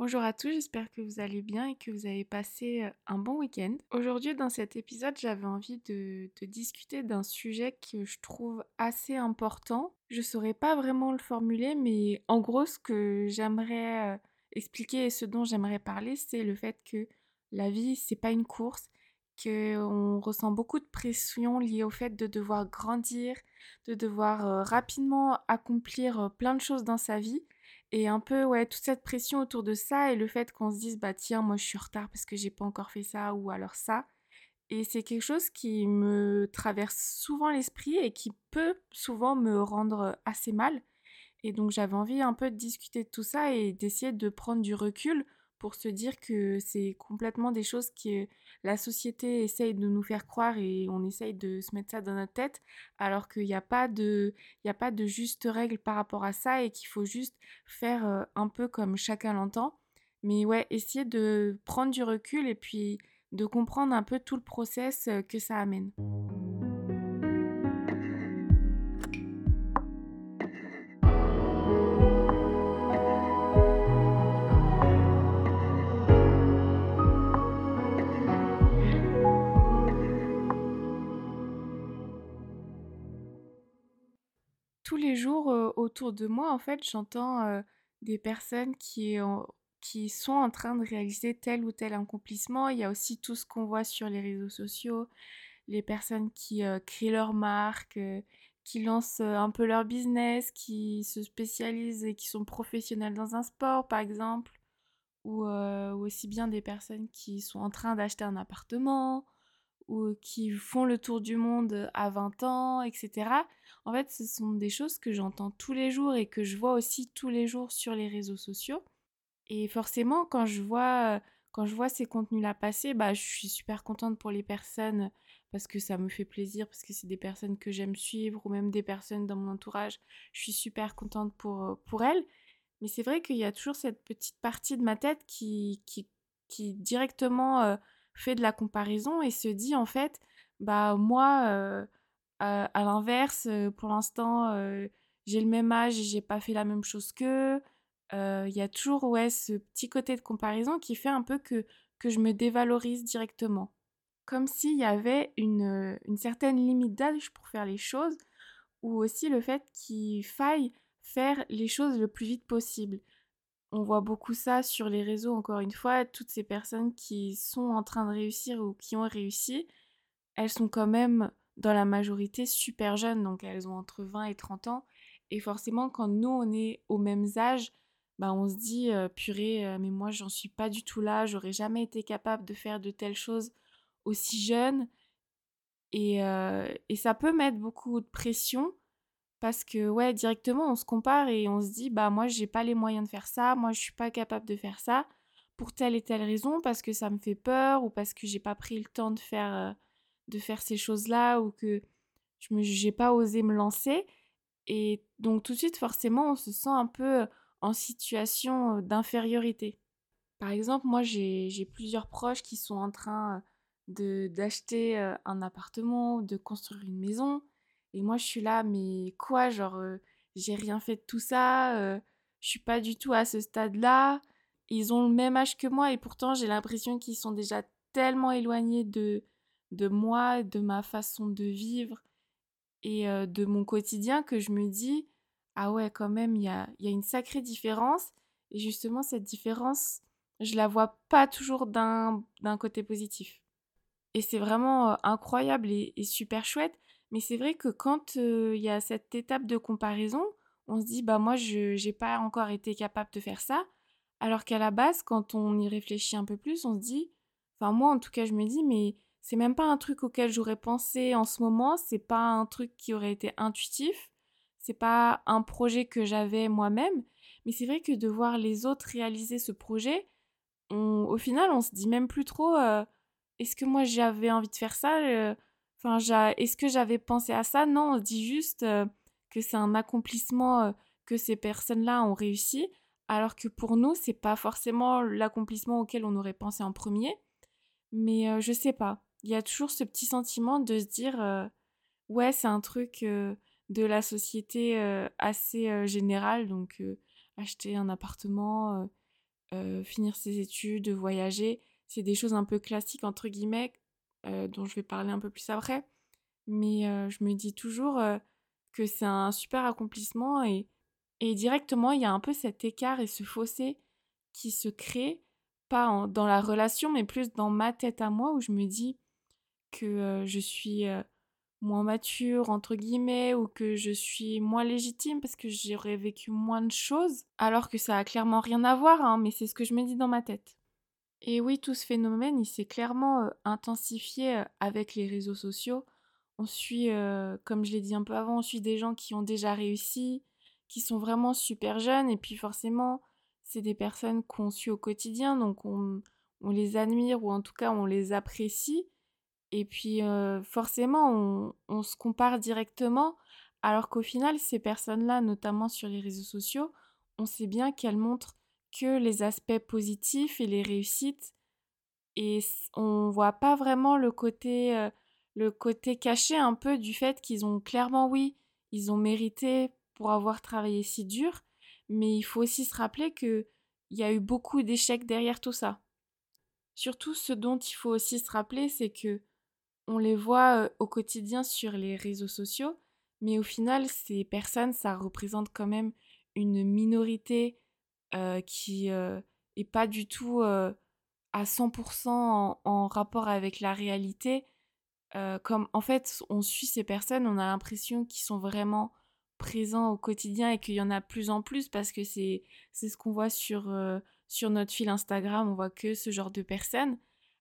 Bonjour à tous, j'espère que vous allez bien et que vous avez passé un bon week-end. Aujourd'hui, dans cet épisode, j'avais envie de, discuter d'un sujet que je trouve assez important. Je saurais pas vraiment le formuler, mais en gros, ce que j'aimerais expliquer et ce dont j'aimerais parler, c'est le fait que la vie, c'est pas une course, qu'on ressent beaucoup de pression liée au fait de devoir grandir, de devoir rapidement accomplir plein de choses dans sa vie et un peu, ouais, toute cette pression autour de ça et le fait qu'on se dise, bah tiens, moi je suis en retard parce que j'ai pas encore fait ça ou alors ça. Et c'est quelque chose qui me traverse souvent l'esprit et qui peut souvent me rendre assez mal. Et donc j'avais envie un peu de discuter de tout ça et d'essayer de prendre du recul pour se dire que c'est complètement des choses que la société essaye de nous faire croire et on essaye de se mettre ça dans notre tête, alors qu'il n'y a, pas de, a pas de juste règle par rapport à ça et qu'il faut juste faire euh, un peu comme chacun l'entend. Mais ouais, essayer de prendre du recul et puis de comprendre un peu tout le process euh, que ça amène. Jours autour de moi, en fait, j'entends des personnes qui, sont en train de réaliser tel ou tel accomplissement. Il y a aussi tout ce qu'on voit sur les réseaux sociaux, les personnes qui créent leur marque, qui lancent un peu leur business, qui se spécialisent et qui sont professionnels dans un sport, par exemple, ou aussi bien des personnes qui sont en train d'acheter un appartement ou qui font le tour du monde à 20 ans, etc. En fait, ce sont des choses que j'entends tous les jours et que je vois aussi tous les jours sur les réseaux sociaux. Et forcément, quand je vois, quand je vois ces contenus-là passer, bah, je suis super contente pour les personnes parce que ça me fait plaisir, parce que c'est des personnes que j'aime suivre ou même des personnes dans mon entourage. Je suis super contente pour, pour elles. Mais c'est vrai qu'il y a toujours cette petite partie de ma tête qui, qui, qui directement euh, fait de la comparaison et se dit en fait, bah moi, euh, à, l'inverse, euh, pour l'instant, euh, j'ai le même âge j'ai pas fait la même chose qu'eux. Il y a toujours ouais, ce petit côté de comparaison qui fait un peu que, que je me dévalorise directement. Comme s'il y avait une, une certaine limite d'âge pour faire les choses, ou aussi le fait qu'il faille faire les choses le plus vite possible on voit beaucoup ça sur les réseaux, encore une fois, toutes ces personnes qui sont en train de réussir ou qui ont réussi, elles sont quand même dans la majorité super jeunes, donc elles ont entre 20 et 30 ans. Et forcément, quand nous, on est aux mêmes âges, bah on se dit, purée, mais moi, j'en suis pas du tout là, j'aurais jamais été capable de faire de telles choses aussi jeune. Et, et ça peut mettre beaucoup de pression parce que ouais, directement on se compare et on se dit bah moi j'ai pas les moyens de faire ça, moi je suis pas capable de faire ça pour telle et telle raison parce que ça me fait peur ou parce que j'ai pas pris le temps de faire euh, de faire ces choses-là ou que je me j'ai pas osé me lancer et donc tout de suite forcément on se sent un peu en situation euh, d'infériorité. Par exemple, moi j'ai plusieurs proches qui sont en train de d'acheter euh, un appartement, de construire une maison et moi, je suis là, mais quoi Genre, euh, j'ai rien fait de tout ça, je suis pas du tout à ce stade-là. Ils ont le même âge que moi et pourtant, j'ai l'impression qu'ils sont déjà tellement éloignés de, de moi, de ma façon de vivre et de mon quotidien que je me dis, ah ouais, quand même, il y a, y a une sacrée différence. Et justement, cette différence, je la vois pas toujours d'un côté positif. Et c'est vraiment incroyable et super chouette mais c'est vrai que quand il y a cette étape de comparaison, on se dit bah moi je n'ai pas encore été capable de faire ça, alors qu'à la base quand on y réfléchit un peu plus, on se dit, enfin moi en tout cas je me dis mais c'est même pas un truc auquel j'aurais pensé en ce moment, c'est pas un truc qui aurait été intuitif, c'est pas un projet que j'avais moi-même, mais c'est vrai que de voir les autres réaliser ce projet, au final on se dit même plus trop est-ce que moi j'avais envie de faire ça Enfin, est-ce que j'avais pensé à ça? Non, on dit juste euh, que c'est un accomplissement euh, que ces personnes-là ont réussi, alors que pour nous, c'est pas forcément l'accomplissement auquel on aurait pensé en premier. Mais euh, je sais pas. Il y a toujours ce petit sentiment de se dire ouais, c'est un truc de la société assez générale, donc acheter un appartement, finir ses études, voyager. C'est des choses un peu classiques, entre guillemets, dont je vais parler un peu plus après. Mais je me dis toujours que c'est un super accomplissement et, et directement, il y a un peu cet écart et ce fossé qui se crée, pas dans la relation, mais plus dans ma tête à moi, où je me dis que je suis moins mature, entre guillemets, ou que je suis moins légitime parce que j'aurais vécu moins de choses, alors que ça a clairement rien à voir, hein, mais c'est ce que je me dis dans ma tête. Et oui, tout ce phénomène, il s'est clairement intensifié avec les réseaux sociaux. On suit, comme je l'ai dit un peu avant, on suit des gens qui ont déjà réussi, qui sont vraiment super jeunes, et puis forcément, c'est des personnes qu'on suit au quotidien, donc on, les admire ou en tout cas on les apprécie. Et puis forcément, on, se compare directement, alors qu'au final, ces personnes-là, notamment sur les réseaux sociaux, on sait bien qu'elles montrent que les aspects positifs et les réussites, et on voit pas vraiment le côté, le côté caché un peu du fait qu'ils ont clairement, oui, ils ont mérité pour avoir travaillé si dur, mais il faut aussi se rappeler qu'il y a eu beaucoup d'échecs derrière tout ça. Surtout, ce dont il faut aussi se rappeler, c'est que on les voit au quotidien sur les réseaux sociaux, mais au final, ces personnes, ça représente quand même une minorité qui est pas du tout à 100% en, rapport avec la réalité. comme en fait, on suit ces personnes, on a l'impression qu'ils sont vraiment présents au quotidien et qu'il y en a plus en plus parce que c'est ce qu'on voit sur, sur notre fil Instagram, on voit que ce genre de personnes,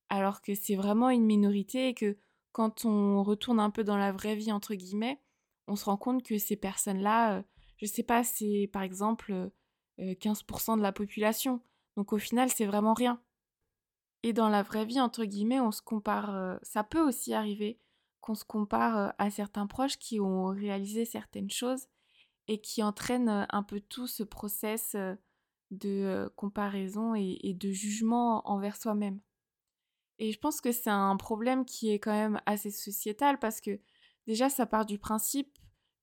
alors que c'est vraiment une minorité et que quand on retourne un peu dans la vraie vie, entre guillemets, on se rend compte que ces personnes-là, euh, je sais pas, c'est par exemple 15% euh, de la population. Donc au final, c'est vraiment rien. Et dans la vraie vie, entre guillemets, on se compare, euh, ça peut aussi arriver qu'on se compare à certains proches qui ont réalisé certaines choses et qui entraînent un peu tout ce process de comparaison et de jugement envers soi-même. Et je pense que c'est un problème qui est quand même assez sociétal parce que déjà, ça part du principe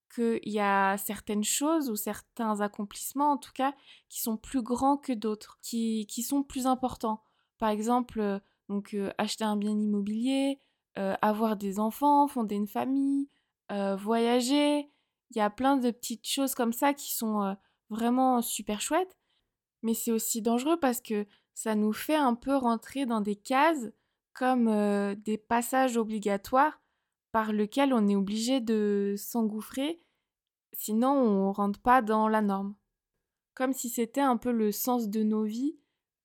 qu'il y a certaines choses ou certains accomplissements, en tout cas, qui sont plus grands que d'autres, qui, qui, sont plus importants. Par exemple, euh, donc, euh, acheter un bien immobilier, euh, avoir des enfants, fonder une famille, voyager. Il y a plein de petites choses comme ça qui sont vraiment super chouettes. Mais c'est aussi dangereux parce que ça nous fait un peu rentrer dans des cases comme des passages obligatoires par lesquels on est obligé de s'engouffrer, sinon on rentre pas dans la norme. Comme si c'était un peu le sens de nos vies,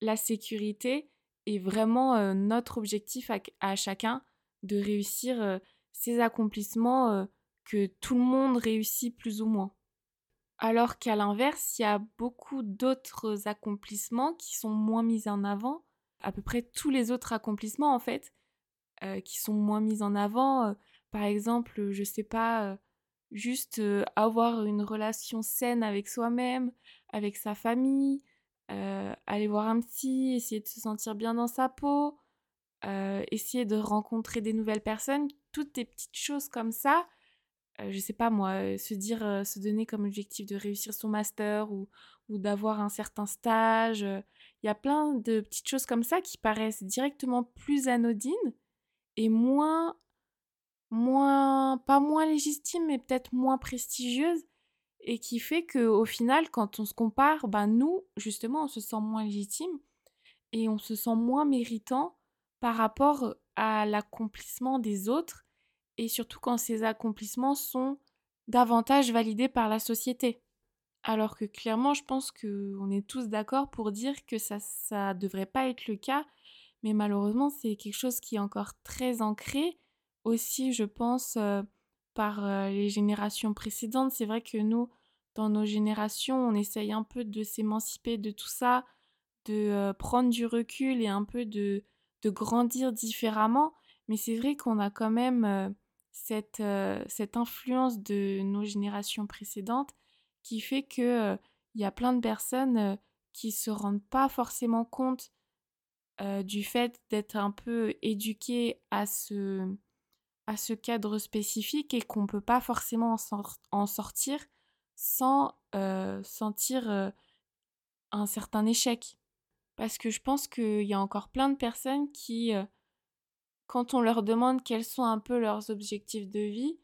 la sécurité est vraiment notre objectif à, chacun de réussir ces accomplissements que tout le monde réussit plus ou moins. Alors qu'à l'inverse, il y a beaucoup d'autres accomplissements qui sont moins mis en avant à peu près tous les autres accomplissements en fait euh, qui sont moins mis en avant. Euh, par exemple, je sais pas, euh, juste avoir une relation saine avec soi-même, avec sa famille, aller voir un psy, essayer de se sentir bien dans sa peau, essayer de rencontrer des nouvelles personnes, toutes des petites choses comme ça. je sais pas moi, se dire, se donner comme objectif de réussir son master ou, ou d'avoir un certain stage. Il y a plein de petites choses comme ça qui paraissent directement plus anodines et moins, moins, pas moins légitimes, mais peut-être moins prestigieuses et qui fait que au final, quand on se compare, ben nous, justement, on se sent moins légitime et on se sent moins méritant par rapport à l'accomplissement des autres et surtout quand ces accomplissements sont davantage validés par la société. Alors que clairement, je pense qu'on est tous d'accord pour dire que ça ne devrait pas être le cas, mais malheureusement, c'est quelque chose qui est encore très ancré. Aussi, je pense, euh, par euh, les générations précédentes. C'est vrai que nous, dans nos générations, on essaye un peu de s'émanciper de tout ça, de euh, prendre du recul et un peu de, de grandir différemment. Mais c'est vrai qu'on a quand même cette, cette influence de nos générations précédentes qui fait que il y a plein de personnes qui se rendent pas forcément compte du fait d'être un peu éduquées à ce, à ce cadre spécifique et qu'on ne peut pas forcément en, sortir sans sentir un certain échec. Parce que je pense qu'il y a encore plein de personnes qui, euh, quand on leur demande quels sont un peu leurs objectifs de vie,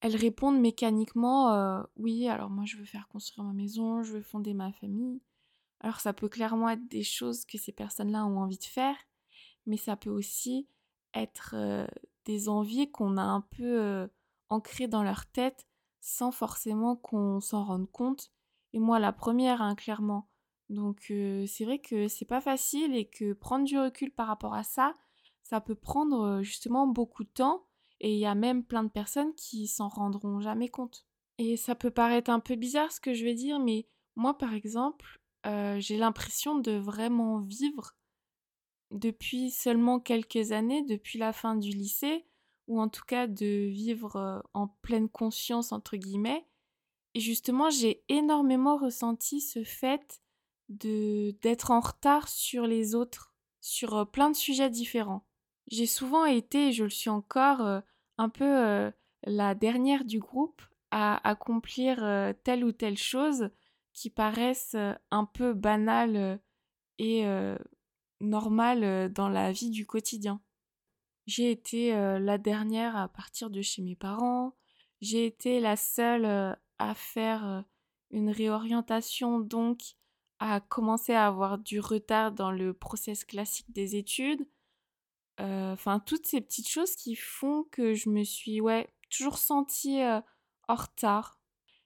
elles répondent mécaniquement euh, oui, alors moi je veux faire construire ma maison, je veux fonder ma famille. Alors ça peut clairement être des choses que ces personnes-là ont envie de faire, mais ça peut aussi être euh, des envies qu'on a un peu ancrées dans leur tête sans forcément qu'on s'en rende compte. Et moi la première, hein, clairement. Donc c'est vrai que c'est pas facile et que prendre du recul par rapport à ça, ça peut prendre justement beaucoup de temps et il y a même plein de personnes qui s'en rendront jamais compte. Et ça peut paraître un peu bizarre ce que je vais dire, mais moi par exemple, j'ai l'impression de vraiment vivre depuis seulement quelques années, depuis la fin du lycée, ou en tout cas de vivre en pleine conscience entre guillemets. Et justement, j'ai énormément ressenti ce fait de d'être en retard sur les autres, sur euh, plein de sujets différents. J'ai souvent été, et je le suis encore, euh, un peu euh, la dernière du groupe à accomplir telle ou telle chose qui paraissent un peu banales et normales dans la vie du quotidien. J'ai été la dernière à partir de chez mes parents, j'ai été la seule à faire une réorientation donc à commencer à avoir du retard dans le process classique des études. Enfin, toutes ces petites choses qui font que je me suis, ouais, toujours sentie en retard.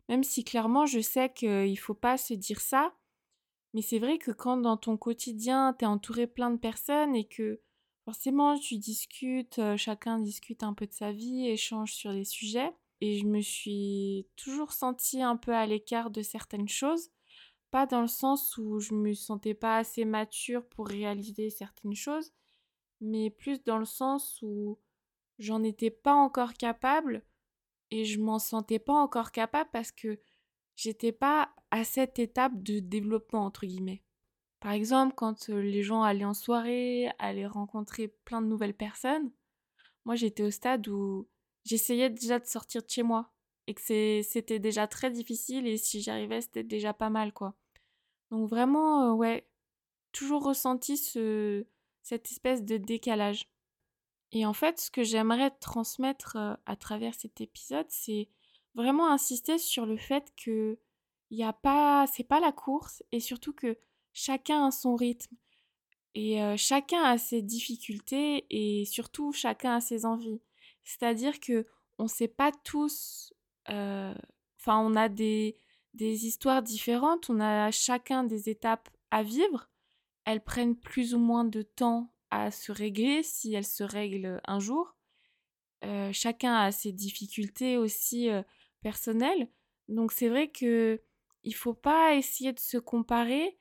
Même si clairement, je sais qu'il ne faut pas se dire ça. Mais c'est vrai que quand dans ton quotidien, tu es entouré plein de personnes et que forcément tu discutes, euh, chacun discute un peu de sa vie, échange sur les sujets. Et je me suis toujours sentie un peu à l'écart de certaines choses pas dans le sens où je me sentais pas assez mature pour réaliser certaines choses, mais plus dans le sens où j'en étais pas encore capable et je m'en sentais pas encore capable parce que j'étais pas à cette étape de développement entre guillemets. Par exemple, quand euh, les gens allaient en soirée, allaient rencontrer plein de nouvelles personnes, moi j'étais au stade où j'essayais déjà de sortir de chez moi et que c'était déjà très difficile et si j'arrivais c'était déjà pas mal quoi. Donc vraiment, euh, ouais, toujours ressenti ce, cette espèce de décalage. Et en fait, ce que j'aimerais transmettre euh, à travers cet épisode, c'est vraiment insister sur le fait que il y a pas, c'est pas la course et surtout que chacun a son rythme et chacun a ses difficultés et surtout chacun a ses envies. C'est-à-dire que on sait pas tous, enfin on a des des histoires différentes, on a chacun des étapes à vivre. Elles prennent plus ou moins de temps à se régler si elles se règlent un jour. Chacun a ses difficultés aussi personnelles. Donc c'est vrai que il faut pas essayer de se comparer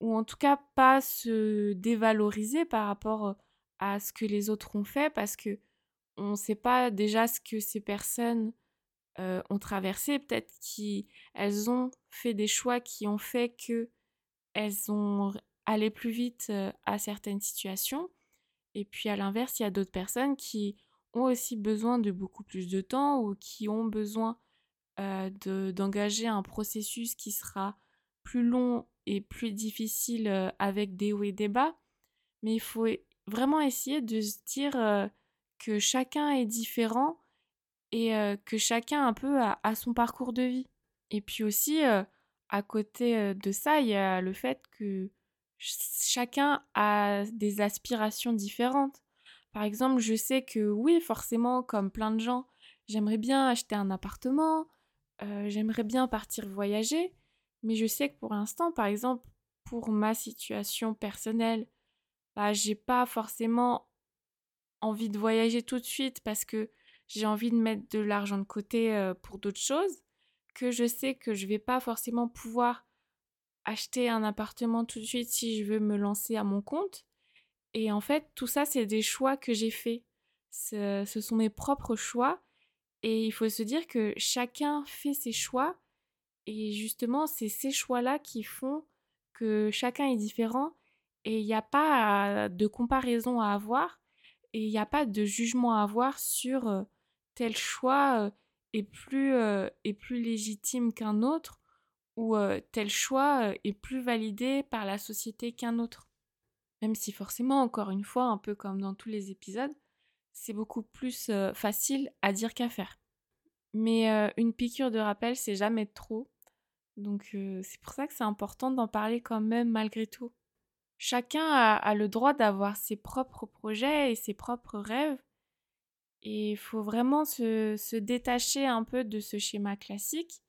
ou en tout cas pas se dévaloriser par rapport à ce que les autres ont fait parce que on ne sait pas déjà ce que ces personnes ont traversé, peut-être qu'elles ont fait des choix qui ont fait que elles ont allé plus vite à certaines situations. Et puis à l'inverse, il y a d'autres personnes qui ont aussi besoin de beaucoup plus de temps ou qui ont besoin euh, d'engager un processus qui sera plus long et plus difficile avec des hauts et des bas. Mais il faut vraiment essayer de se dire que chacun est différent et que chacun un peu a, son parcours de vie. Et puis aussi, à côté de ça, il y a le fait que chacun a des aspirations différentes. Par exemple, je sais que oui, forcément, comme plein de gens, j'aimerais bien acheter un appartement, j'aimerais bien partir voyager, mais je sais que pour l'instant, par exemple, pour ma situation personnelle, bah, j'ai pas forcément envie de voyager tout de suite parce que j'ai envie de mettre de l'argent de côté euh, pour d'autres choses, que je sais que je vais pas forcément pouvoir acheter un appartement tout de suite si je veux me lancer à mon compte. Et en fait, tout ça, c'est des choix que j'ai faits. Ce sont mes propres choix. Et il faut se dire que chacun fait ses choix. Et justement, c'est ces choix-là qui font que chacun est différent. Et il n'y a pas de comparaison à avoir. Et il n'y a pas de jugement à avoir sur tel choix est plus, est plus légitime qu'un autre ou tel choix est plus validé par la société qu'un autre. Même si forcément, encore une fois, un peu comme dans tous les épisodes, c'est beaucoup plus facile à dire qu'à faire. Mais une piqûre de rappel, c'est jamais trop. Donc c'est pour ça que c'est important d'en parler quand même malgré tout. Chacun a, le droit d'avoir ses propres projets et ses propres rêves. Et il faut vraiment se, se, détacher un peu de ce schéma classique.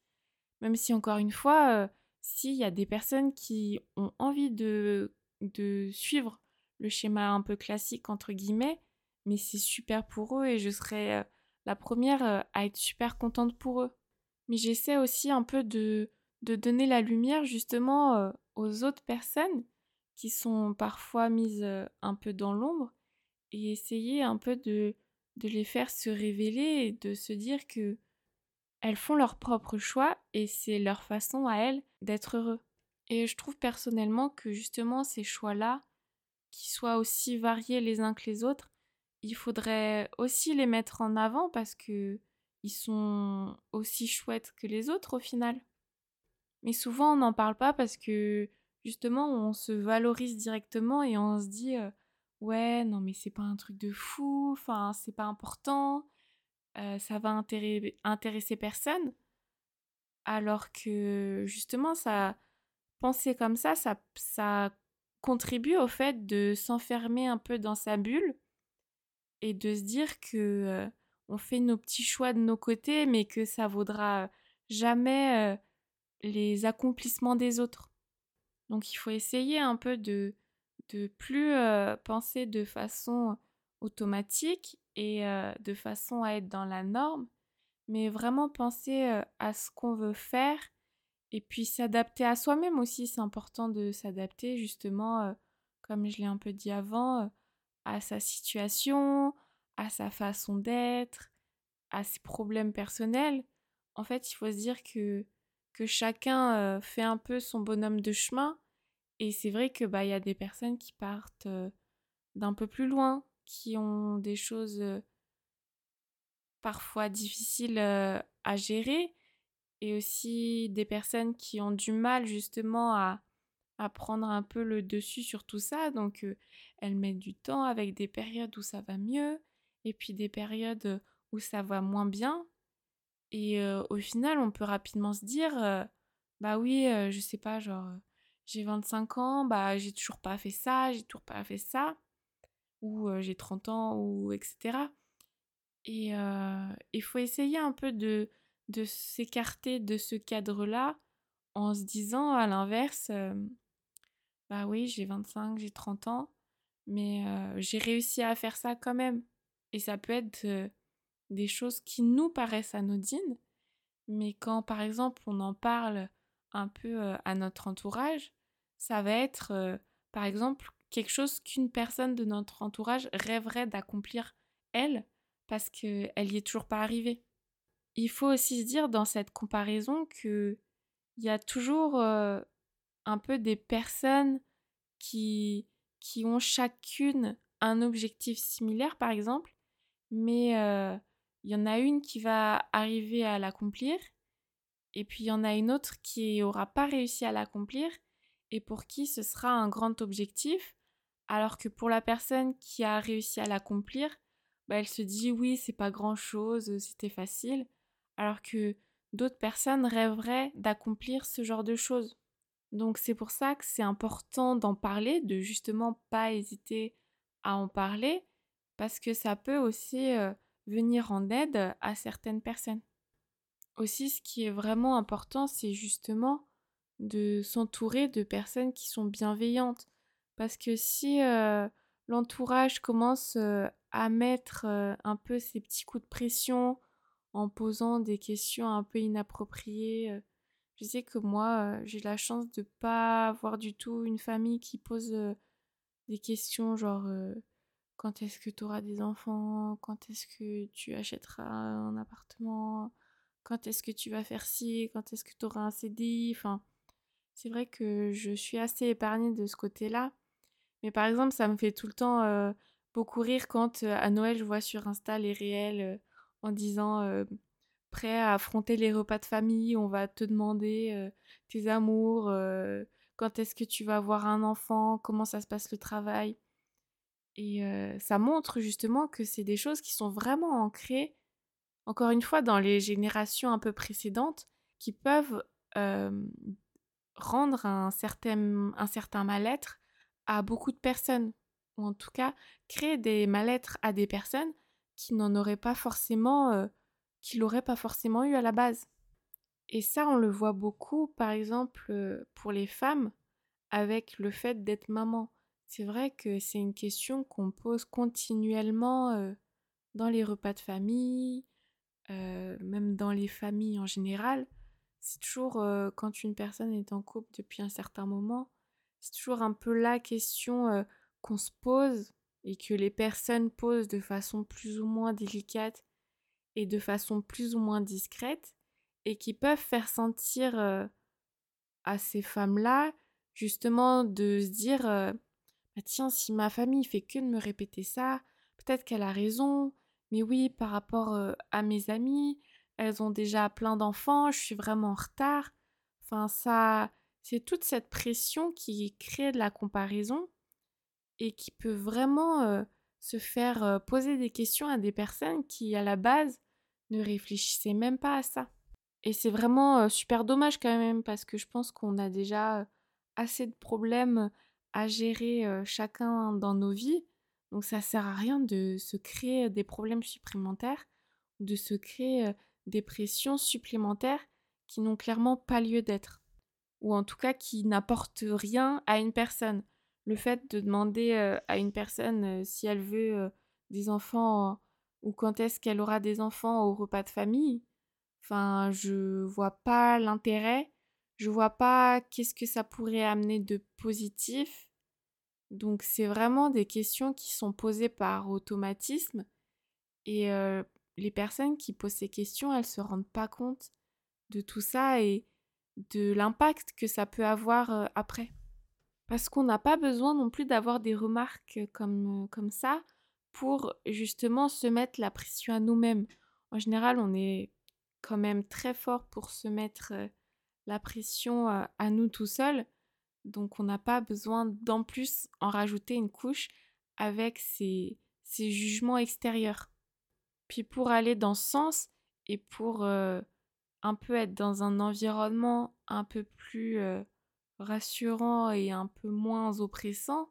Même si encore une fois, s'il y a des personnes qui ont envie de, de suivre le schéma un peu classique entre guillemets, mais c'est super pour eux et je serais euh, la première euh, à être super contente pour eux. Mais j'essaie aussi un peu de, de donner la lumière justement euh, aux autres personnes qui sont parfois mises un peu dans l'ombre et essayer un peu de, de les faire se révéler et de se dire que elles font leur propre choix et c'est leur façon à elles d'être heureux. Et je trouve personnellement que justement ces choix-là, qui soient aussi variés les uns que les autres, il faudrait aussi les mettre en avant parce que ils sont aussi chouettes que les autres au final. Mais souvent on n'en parle pas parce que justement on se valorise directement et on se dit ouais non mais c'est pas un truc de fou, enfin c'est pas important, ça va intéresser personne. Alors que justement ça penser comme ça, ça, ça contribue au fait de s'enfermer un peu dans sa bulle et de se dire que on fait nos petits choix de nos côtés, mais que ça vaudra jamais les accomplissements des autres. Donc il faut essayer un peu de de plus penser de façon automatique et de façon à être dans la norme, mais vraiment penser à ce qu'on veut faire et puis s'adapter à soi-même aussi. C'est important de s'adapter justement, comme je l'ai un peu dit avant, à sa situation, à sa façon d'être, à ses problèmes personnels. En fait, il faut se dire que, que chacun fait un peu son bonhomme de chemin. Et c'est vrai que bah y a des personnes qui partent d'un peu plus loin, qui ont des choses parfois difficiles à gérer, et aussi des personnes qui ont du mal justement à, à prendre un peu le dessus sur tout ça. Donc, elles mettent du temps avec des périodes où ça va mieux et puis des périodes où ça va moins bien. Et au final, on peut rapidement se dire, bah oui, je sais pas, genre, j'ai 25 ans, bah j'ai toujours pas fait ça, j'ai toujours pas fait ça, ou j'ai 30 ans, ou etc. Et il faut essayer un peu de s'écarter de ce cadre-là en se disant à l'inverse, bah oui, j'ai 25, j'ai 30 ans, mais j'ai réussi à faire ça quand même. Et ça peut être des choses qui nous paraissent anodines, mais quand par exemple on en parle un peu à notre entourage, ça va être par exemple quelque chose qu'une personne de notre entourage rêverait d'accomplir elle, parce qu'elle n'y est toujours pas arrivée. Il faut aussi se dire dans cette comparaison que il y a toujours un peu des personnes qui, qui ont chacune un objectif similaire, par exemple, mais euh, il y en a une qui va arriver à l'accomplir, et puis il y en a une autre qui n'aura pas réussi à l'accomplir, et pour qui ce sera un grand objectif, alors que pour la personne qui a réussi à l'accomplir, bah, elle se dit oui, c'est pas grand chose, c'était facile, alors que d'autres personnes rêveraient d'accomplir ce genre de choses. Donc c'est pour ça que c'est important d'en parler, de justement pas hésiter à en parler, parce que ça peut aussi venir en aide à certaines personnes. Aussi, ce qui est vraiment important, c'est justement de s'entourer de personnes qui sont bienveillantes. Parce que si l'entourage commence à mettre un peu ses petits coups de pression en posant des questions un peu inappropriées, je sais que moi, j'ai la chance de pas avoir du tout une famille qui pose des questions genre quand est-ce que tu auras des enfants, quand est-ce que tu achèteras un appartement, quand est-ce que tu vas faire ci, quand est-ce que tu auras un CDI. Enfin, c'est vrai que je suis assez épargnée de ce côté-là. Mais par exemple, ça me fait tout le temps beaucoup rire quand à Noël je vois sur Insta les réels en disant à affronter les repas de famille, on va te demander tes amours, quand est-ce que tu vas avoir un enfant, comment ça se passe le travail. Et ça montre justement que c'est des choses qui sont vraiment ancrées, encore une fois, dans les générations un peu précédentes, qui peuvent rendre un certain, un certain mal-être à beaucoup de personnes, ou en tout cas créer des mal-être à des personnes qui n'en auraient pas forcément, qui l'auraient pas forcément eu à la base. Et ça, on le voit beaucoup, par exemple, pour les femmes, avec le fait d'être maman. C'est vrai que c'est une question qu'on pose continuellement dans les repas de famille, même dans les familles en général. C'est toujours quand une personne est en couple depuis un certain moment, c'est toujours un peu la question qu'on se pose et que les personnes posent de façon plus ou moins délicate et de façon plus ou moins discrète et qui peuvent faire sentir à ces femmes-là justement de se dire bah tiens si ma famille fait que de me répéter ça peut-être qu'elle a raison. Mais oui par rapport à mes amis elles ont déjà plein d'enfants je suis vraiment en retard. Enfin ça c'est toute cette pression qui crée de la comparaison et qui peut vraiment se faire poser des questions à des personnes qui à la base ne réfléchissaient même pas à ça et c'est vraiment super dommage quand même parce que je pense qu'on a déjà assez de problèmes à gérer chacun dans nos vies. Donc ça sert à rien de se créer des problèmes supplémentaires, de se créer des pressions supplémentaires qui n'ont clairement pas lieu d'être. Ou en tout cas qui n'apportent rien à une personne. Le fait de demander à une personne si elle veut des enfants ou quand est-ce qu'elle aura des enfants au repas de famille, Enfin, je vois pas l'intérêt. Je vois pas qu'est-ce que ça pourrait amener de positif. Donc c'est vraiment des questions qui sont posées par automatisme et les personnes qui posent ces questions, elles se rendent pas compte de tout ça et de l'impact que ça peut avoir après. Parce qu'on n'a pas besoin non plus d'avoir des remarques comme, comme ça pour justement se mettre la pression à nous-mêmes. En général, on est quand même très fort pour se mettre la pression à nous tout seuls. Donc on n'a pas besoin d'en plus en rajouter une couche avec ces, jugements extérieurs. Puis pour aller dans ce sens et pour un peu être dans un environnement un peu plus rassurant et un peu moins oppressant,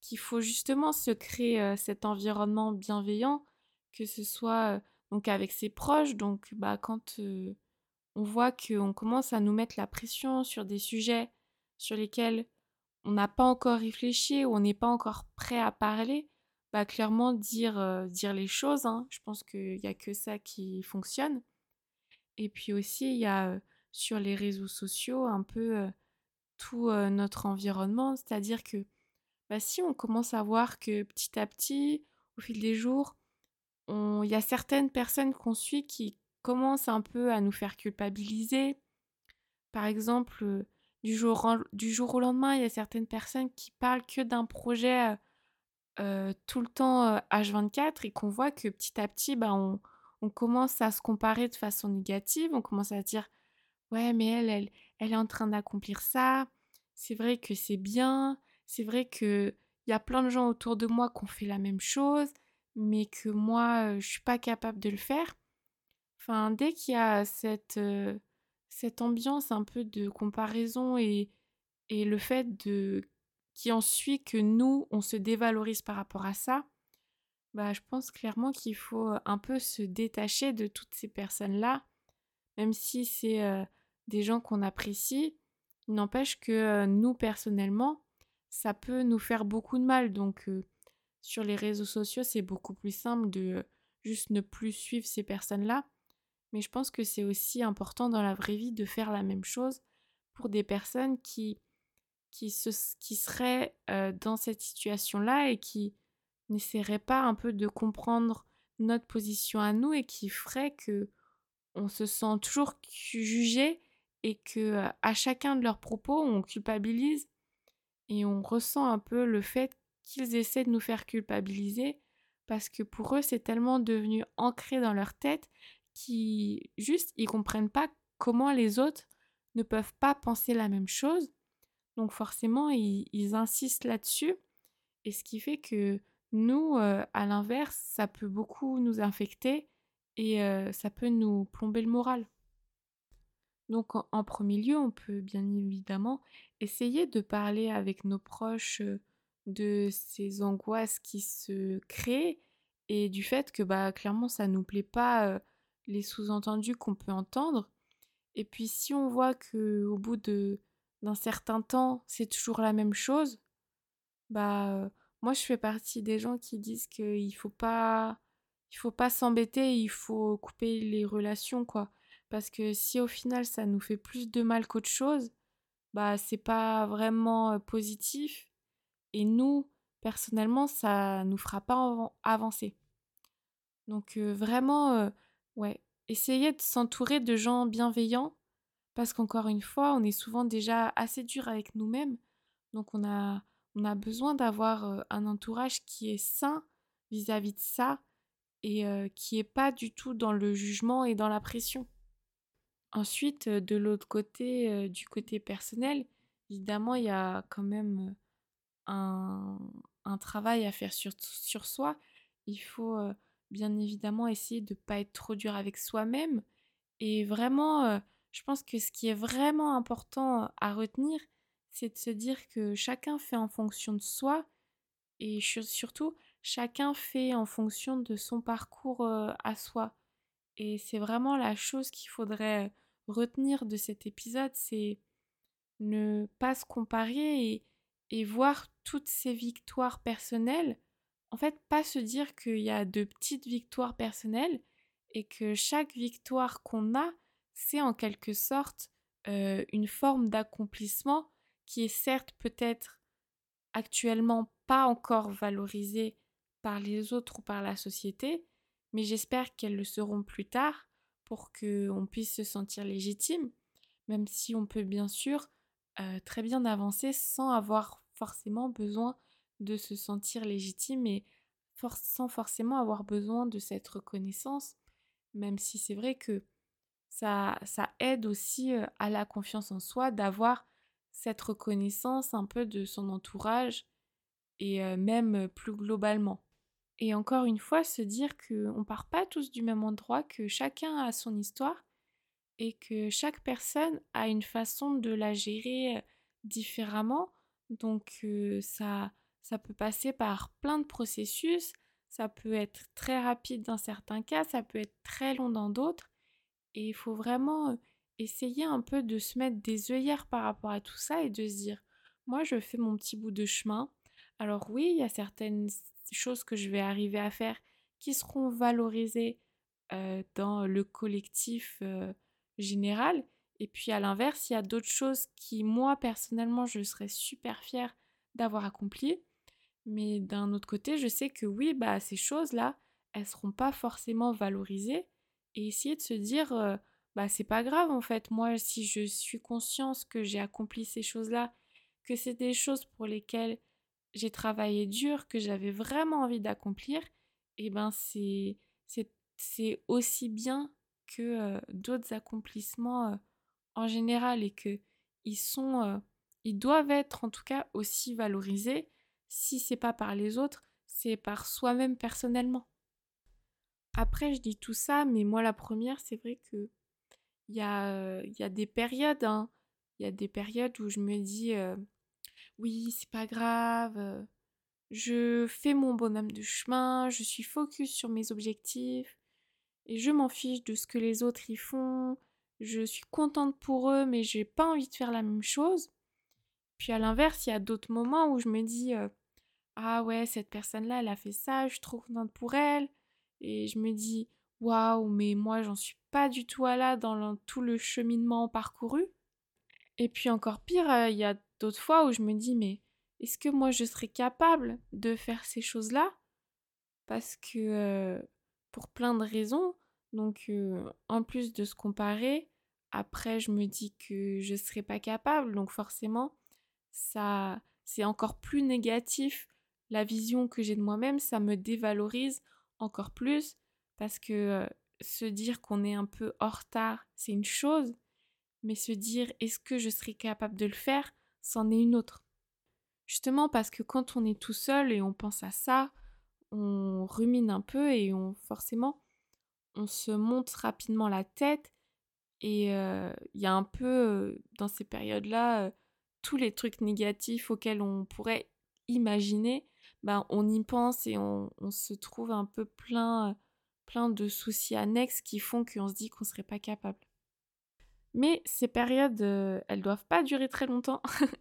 qu'il faut justement se créer cet environnement bienveillant, que ce soit donc avec ses proches. Donc bah, quand on voit qu'on commence à nous mettre la pression sur des sujets sur lesquels on n'a pas encore réfléchi ou on n'est pas encore prêt à parler, bah clairement dire, dire les choses. Hein. Je pense qu'il n'y a que ça qui fonctionne. Et puis aussi, il y a sur les réseaux sociaux un peu tout notre environnement. C'est-à-dire que bah, si on commence à voir que petit à petit, au fil des jours, il y a certaines personnes qu'on suit qui commencent un peu à nous faire culpabiliser. Par exemple, du jour, du jour au lendemain, il y a certaines personnes qui parlent que d'un projet tout le temps H24 et qu'on voit que petit à petit, bah, on, commence à se comparer de façon négative, on commence à dire ouais mais elle, elle est en train d'accomplir ça, c'est vrai que c'est bien, c'est vrai qu'il y a plein de gens autour de moi qui ont fait la même chose, mais que moi, je suis pas capable de le faire. Enfin, dès qu'il y a cette, cette ambiance un peu de comparaison et, et le fait de qui en suit que nous, on se dévalorise par rapport à ça, bah, je pense clairement qu'il faut un peu se détacher de toutes ces personnes-là, même si c'est des gens qu'on apprécie. Il n'empêche que nous, personnellement, ça peut nous faire beaucoup de mal. Donc, sur les réseaux sociaux, c'est beaucoup plus simple de juste ne plus suivre ces personnes-là. Mais je pense que c'est aussi important dans la vraie vie de faire la même chose pour des personnes qui, qui, qui seraient dans cette situation-là et qui n'essaieraient pas un peu de comprendre notre position à nous et qui feraient que on se sent toujours jugé et que à chacun de leurs propos on culpabilise et on ressent un peu le fait qu'ils essaient de nous faire culpabiliser parce que pour eux c'est tellement devenu ancré dans leur tête qu'ils juste ils comprennent pas comment les autres ne peuvent pas penser la même chose. Donc forcément, ils, insistent là-dessus. Et ce qui fait que nous, euh, à l'inverse, ça peut beaucoup nous infecter et euh, ça peut nous plomber le moral. Donc en, premier lieu, on peut bien évidemment essayer de parler avec nos proches de ces angoisses qui se créent et du fait que bah clairement ça nous plaît pas les sous-entendus qu'on peut entendre. Et puis si on voit que au bout de d'un certain temps, c'est toujours la même chose, bah moi je fais partie des gens qui disent qu'il faut pas il faut pas s'embêter, il faut couper les relations quoi parce que si au final ça nous fait plus de mal qu'autre chose, bah c'est pas vraiment positif et nous personnellement ça nous fera pas avancer. Donc vraiment ouais, essayez de s'entourer de gens bienveillants parce qu'encore une fois, on est souvent déjà assez dur avec nous-mêmes. Donc on a, on a besoin d'avoir un entourage qui est sain vis-à-vis de ça et qui est pas du tout dans le jugement et dans la pression. Ensuite, de l'autre côté, du côté personnel, évidemment, il y a quand même un, un travail à faire sur, sur soi. Il faut bien évidemment essayer de ne pas être trop dur avec soi-même et vraiment je pense que ce qui est vraiment important à retenir, c'est de se dire que chacun fait en fonction de soi et surtout chacun fait en fonction de son parcours à soi. Et c'est vraiment la chose qu'il faudrait retenir de cet épisode, c'est ne pas se comparer et, voir toutes ces victoires personnelles. En fait, pas se dire qu'il y a de petites victoires personnelles et que chaque victoire qu'on a, c'est en quelque sorte une forme d'accomplissement qui est certes peut-être actuellement pas encore valorisée par les autres ou par la société, mais j'espère qu'elles le seront plus tard pour qu'on puisse se sentir légitime, même si on peut bien sûr très bien avancer sans avoir forcément besoin de se sentir légitime et sans forcément avoir besoin de cette reconnaissance, même si c'est vrai que ça, ça aide aussi à la confiance en soi d'avoir cette reconnaissance un peu de son entourage et même plus globalement. Et encore une fois, se dire qu'on part pas tous du même endroit, que chacun a son histoire et que chaque personne a une façon de la gérer différemment. Donc ça, ça peut passer par plein de processus, ça peut être très rapide dans certains cas, ça peut être très long dans d'autres. Et il faut vraiment essayer un peu de se mettre des œillères par rapport à tout ça et de se dire, moi je fais mon petit bout de chemin. Alors oui, il y a certaines choses que je vais arriver à faire qui seront valorisées dans le collectif général. Et puis à l'inverse, il y a d'autres choses qui, moi personnellement, je serais super fière d'avoir accompli. Mais d'un autre côté, je sais que oui, bah, ces choses-là, elles seront pas forcément valorisées et essayer de se dire bah c'est pas grave en fait moi si je suis conscience que j'ai accompli ces choses-là que c'est des choses pour lesquelles j'ai travaillé dur que j'avais vraiment envie d'accomplir et ben c'est c'est aussi bien que d'autres accomplissements en général et que ils sont ils doivent être en tout cas aussi valorisés si c'est pas par les autres c'est par soi-même personnellement après, je dis tout ça, mais moi, la première, c'est vrai que il y y a des périodes, hein. Il y a des périodes où je me dis, oui, c'est pas grave, je fais mon bonhomme de chemin, je suis focus sur mes objectifs, et je m'en fiche de ce que les autres y font, je suis contente pour eux, mais j'ai pas envie de faire la même chose. Puis à l'inverse, il y a d'autres moments où je me dis, ah ouais, cette personne-là, elle a fait ça, je suis trop contente pour elle et je me dis waouh, mais moi j'en suis pas du tout à là dans tout le cheminement parcouru. Et puis encore pire, il y a d'autres fois où je me dis mais est-ce que moi je serais capable de faire ces choses-là? Parce que pour plein de raisons, donc en plus de se comparer, après je me dis que je serais pas capable, donc forcément ça c'est encore plus négatif. La vision que j'ai de moi-même, ça me dévalorise encore plus. Parce que se dire qu'on est un peu en retard, c'est une chose, mais se dire est-ce que je serai capable de le faire, c'en est une autre. Justement parce que quand on est tout seul et on pense à ça, on rumine un peu et on forcément on se monte rapidement la tête et il y a un peu dans ces périodes-là tous les trucs négatifs auxquels on pourrait imaginer, ben, on y pense et on, se trouve un peu plein, plein de soucis annexes qui font qu'on se dit qu'on serait pas capable. Mais ces périodes, elles doivent pas durer très longtemps.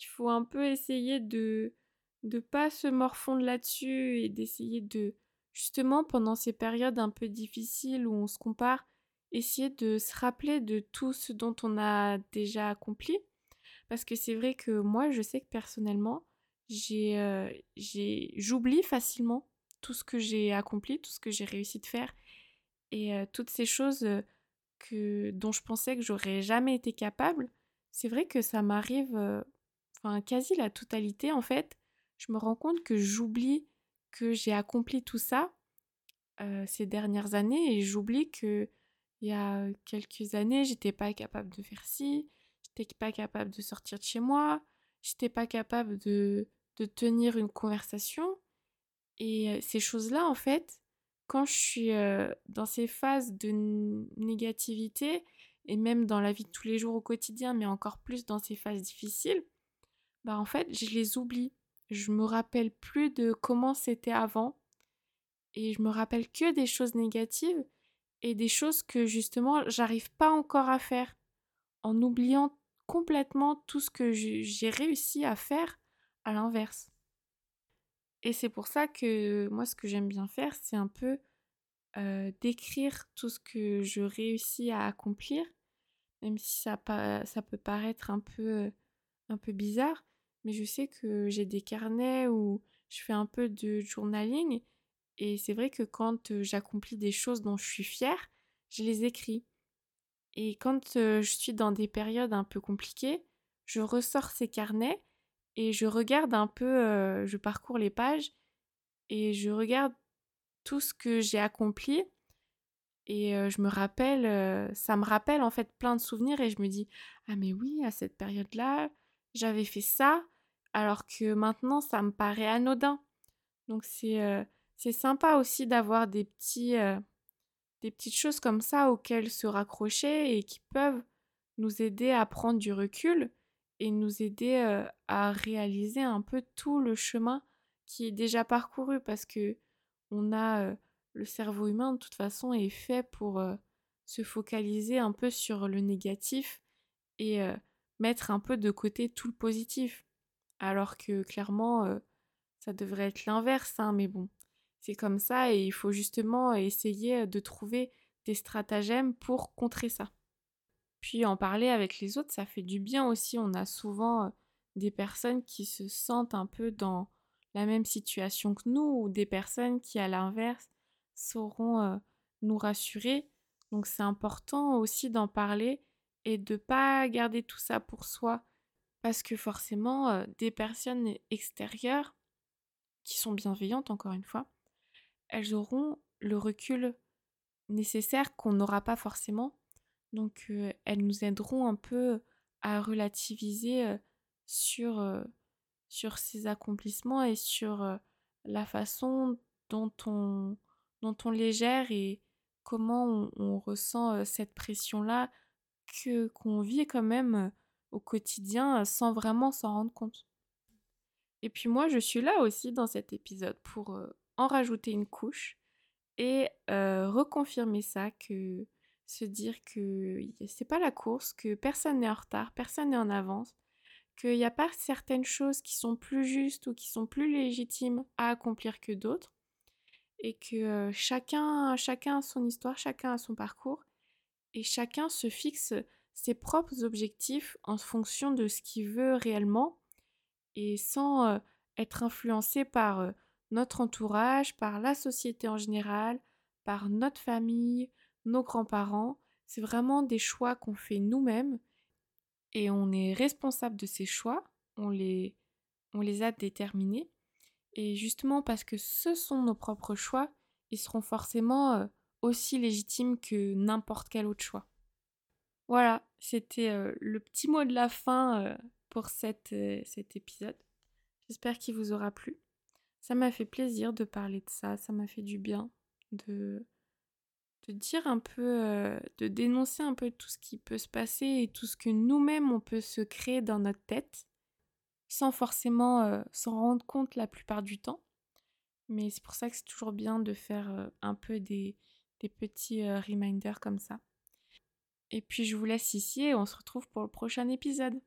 Il faut un peu essayer de ne pas se morfondre là-dessus et d'essayer de, justement, pendant ces périodes un peu difficiles où on se compare, essayer de se rappeler de tout ce dont on a déjà accompli. Parce que c'est vrai que moi, je sais que personnellement, j'oublie facilement tout ce que j'ai accompli, tout ce que j'ai réussi de faire. Et toutes ces choses dont je pensais que j'aurais jamais été capable, c'est vrai que ça m'arrive, enfin quasi la totalité en fait. Je me rends compte que j'oublie que j'ai accompli tout ça ces dernières années et j'oublie que il y a quelques années j'étais pas capable de faire ci, j'étais pas capable de sortir de chez moi, j'étais pas capable de, de tenir une conversation. Et ces choses-là, en fait, quand je suis dans ces phases de négativité, et même dans la vie de tous les jours au quotidien, mais encore plus dans ces phases difficiles, bah en fait, je les oublie. Je me rappelle plus de comment c'était avant. Et je me rappelle que des choses négatives et des choses que justement j'arrive pas encore à faire en oubliant complètement tout ce que j'ai réussi à faire à l'inverse. Et c'est pour ça que moi, ce que j'aime bien faire, c'est un peu décrire tout ce que je réussis à accomplir, même si ça, peut paraître un peu, un peu bizarre, mais je sais que j'ai des carnets où je fais un peu de journaling, et c'est vrai que quand j'accomplis des choses dont je suis fière, je les écris. Et quand je suis dans des périodes un peu compliquées, je ressors ces carnets et je regarde un peu, je parcours les pages et je regarde tout ce que j'ai accompli et je me rappelle, ça me rappelle en fait plein de souvenirs et je me dis ah mais oui à cette période-là j'avais fait ça alors que maintenant ça me paraît anodin. Donc c'est c'est sympa aussi d'avoir des petits des petites choses comme ça auxquelles se raccrocher et qui peuvent nous aider à prendre du recul et nous aider à réaliser un peu tout le chemin qui est déjà parcouru parce que on a le cerveau humain de toute façon est fait pour se focaliser un peu sur le négatif et mettre un peu de côté tout le positif alors que clairement ça devrait être l'inverse hein, mais bon c'est comme ça et il faut justement essayer de trouver des stratagèmes pour contrer ça. Puis en parler avec les autres, ça fait du bien aussi. On a souvent des personnes qui se sentent un peu dans la même situation que nous ou des personnes qui, à l'inverse, sauront nous rassurer. Donc c'est important aussi d'en parler et de pas garder tout ça pour soi parce que forcément des personnes extérieures qui sont bienveillantes encore une fois, elles auront le recul nécessaire qu'on n'aura pas forcément. Donc elles nous aideront un peu à relativiser sur, sur ces accomplissements et sur la façon dont on, dont on les gère et comment on, ressent cette pression-là que qu'on vit quand même au quotidien sans vraiment s'en rendre compte. Et puis moi, je suis là aussi dans cet épisode pour en rajouter une couche et reconfirmer ça, que se dire que c'est pas la course, que personne n'est en retard, personne n'est en avance, qu'il n'y a pas certaines choses qui sont plus justes ou qui sont plus légitimes à accomplir que d'autres, et que chacun, chacun a son histoire, chacun a son parcours, et chacun se fixe ses propres objectifs en fonction de ce qu'il veut réellement, et sans être influencé par notre entourage, par la société en général, par notre famille, nos grands-parents. C'est vraiment des choix qu'on fait nous-mêmes et on est responsable de ces choix, on les, a déterminés. Et justement parce que ce sont nos propres choix, ils seront forcément aussi légitimes que n'importe quel autre choix. Voilà, c'était le petit mot de la fin pour cet épisode. J'espère qu'il vous aura plu. Ça m'a fait plaisir de parler de ça, ça m'a fait du bien de, de dire un peu, de dénoncer un peu tout ce qui peut se passer et tout ce que nous-mêmes on peut se créer dans notre tête sans forcément s'en rendre compte la plupart du temps. Mais c'est pour ça que c'est toujours bien de faire un peu des, des petits reminders comme ça. Et puis je vous laisse ici et on se retrouve pour le prochain épisode.